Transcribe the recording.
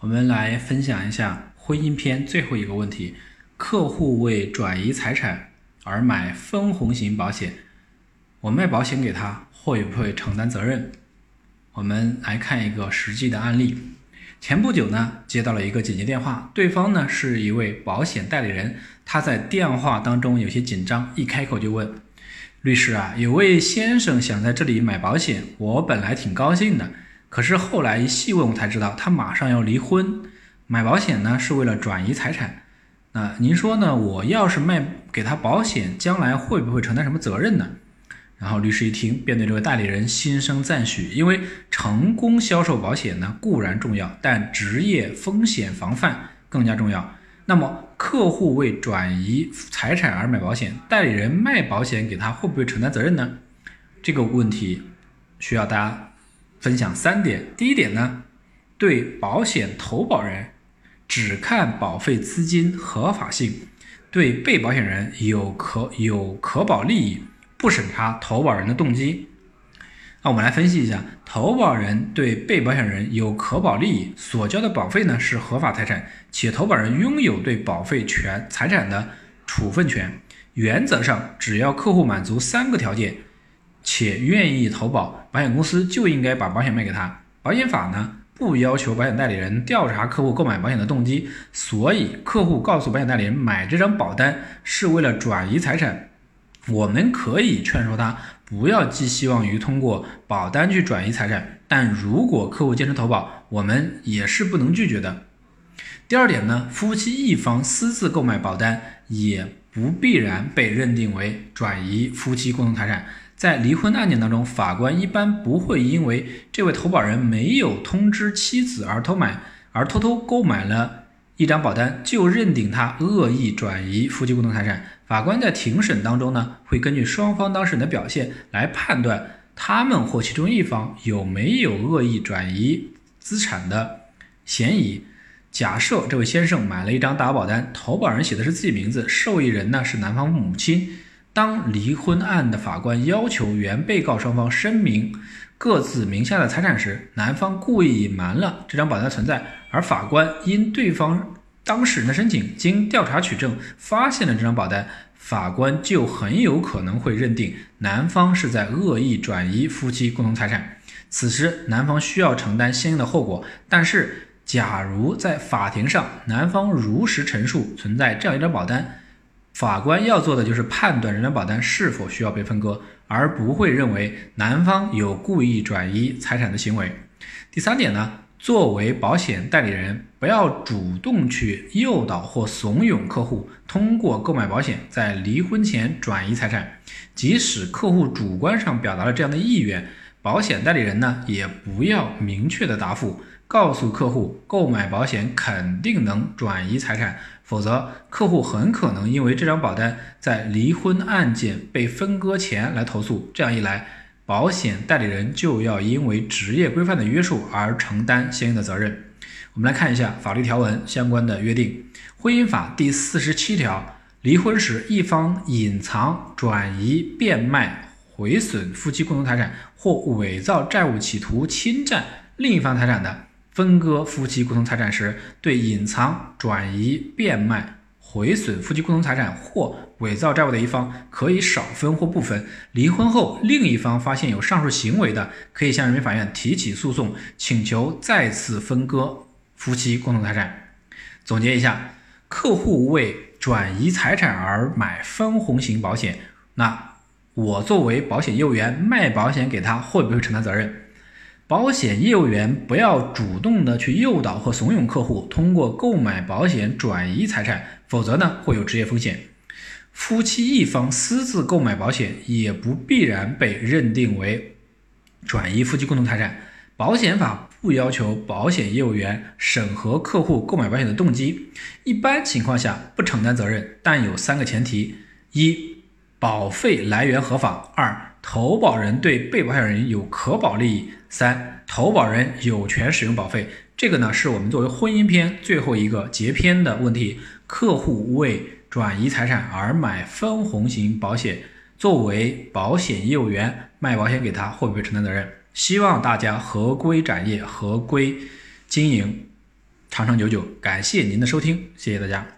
我们来分享一下婚姻篇最后一个问题：客户为转移财产而买分红型保险，我卖保险给他会不会承担责任？我们来看一个实际的案例。前不久呢，接到了一个紧急电话，对方呢是一位保险代理人，他在电话当中有些紧张，一开口就问律师啊，有位先生想在这里买保险，我本来挺高兴的。可是后来一细问，我才知道他马上要离婚，买保险呢是为了转移财产。那您说呢？我要是卖给他保险，将来会不会承担什么责任呢？然后律师一听，便对这位代理人心生赞许，因为成功销售保险呢固然重要，但职业风险防范更加重要。那么客户为转移财产而买保险，代理人卖保险给他会不会承担责任呢？这个问题需要大家。分享三点，第一点呢，对保险投保人只看保费资金合法性，对被保险人有可有可保利益，不审查投保人的动机。那我们来分析一下，投保人对被保险人有可保利益，所交的保费呢是合法财产，且投保人拥有对保费权财产的处分权。原则上，只要客户满足三个条件。且愿意投保，保险公司就应该把保险卖给他。保险法呢不要求保险代理人调查客户购买保险的动机，所以客户告诉保险代理人买这张保单是为了转移财产，我们可以劝说他不要寄希望于通过保单去转移财产。但如果客户坚持投保，我们也是不能拒绝的。第二点呢，夫妻一方私自购买保单也不必然被认定为转移夫妻共同财产。在离婚案件当中，法官一般不会因为这位投保人没有通知妻子而偷买而偷偷购买了一张保单，就认定他恶意转移夫妻共同财产。法官在庭审当中呢，会根据双方当事人的表现来判断他们或其中一方有没有恶意转移资产的嫌疑。假设这位先生买了一张大保单，投保人写的是自己名字，受益人呢是男方母亲。当离婚案的法官要求原被告双方声明各自名下的财产时，男方故意隐瞒了这张保单存在，而法官因对方当事人的申请，经调查取证发现了这张保单，法官就很有可能会认定男方是在恶意转移夫妻共同财产。此时，男方需要承担相应的后果。但是，假如在法庭上男方如实陈述存在这样一张保单，法官要做的就是判断这张保单是否需要被分割，而不会认为男方有故意转移财产的行为。第三点呢，作为保险代理人，不要主动去诱导或怂恿客户通过购买保险在离婚前转移财产。即使客户主观上表达了这样的意愿，保险代理人呢也不要明确的答复，告诉客户购买保险肯定能转移财产。否则，客户很可能因为这张保单在离婚案件被分割前来投诉。这样一来，保险代理人就要因为职业规范的约束而承担相应的责任。我们来看一下法律条文相关的约定。婚姻法第四十七条，离婚时一方隐藏、转移、变卖、毁损夫妻共同财产或伪造债务，企图侵占另一方财产的。分割夫妻共同财产时，对隐藏、转移、变卖、毁损夫妻共同财产或伪造债务的一方，可以少分或不分。离婚后，另一方发现有上述行为的，可以向人民法院提起诉讼，请求再次分割夫妻共同财产。总结一下，客户为转移财产而买分红型保险，那我作为保险业务员卖保险给他，会不会承担责任？保险业务员不要主动的去诱导和怂恿客户通过购买保险转移财产，否则呢会有职业风险。夫妻一方私自购买保险也不必然被认定为转移夫妻共同财产。保险法不要求保险业务员审核客户购买保险的动机，一般情况下不承担责任，但有三个前提：一、保费来源合法；二、投保人对被保险人有可保利益。三，投保人有权使用保费。这个呢，是我们作为婚姻篇最后一个结篇的问题。客户为转移财产而买分红型保险，作为保险业务员卖保险给他，会不会承担责任？希望大家合规展业，合规经营。长长久久。感谢您的收听，谢谢大家。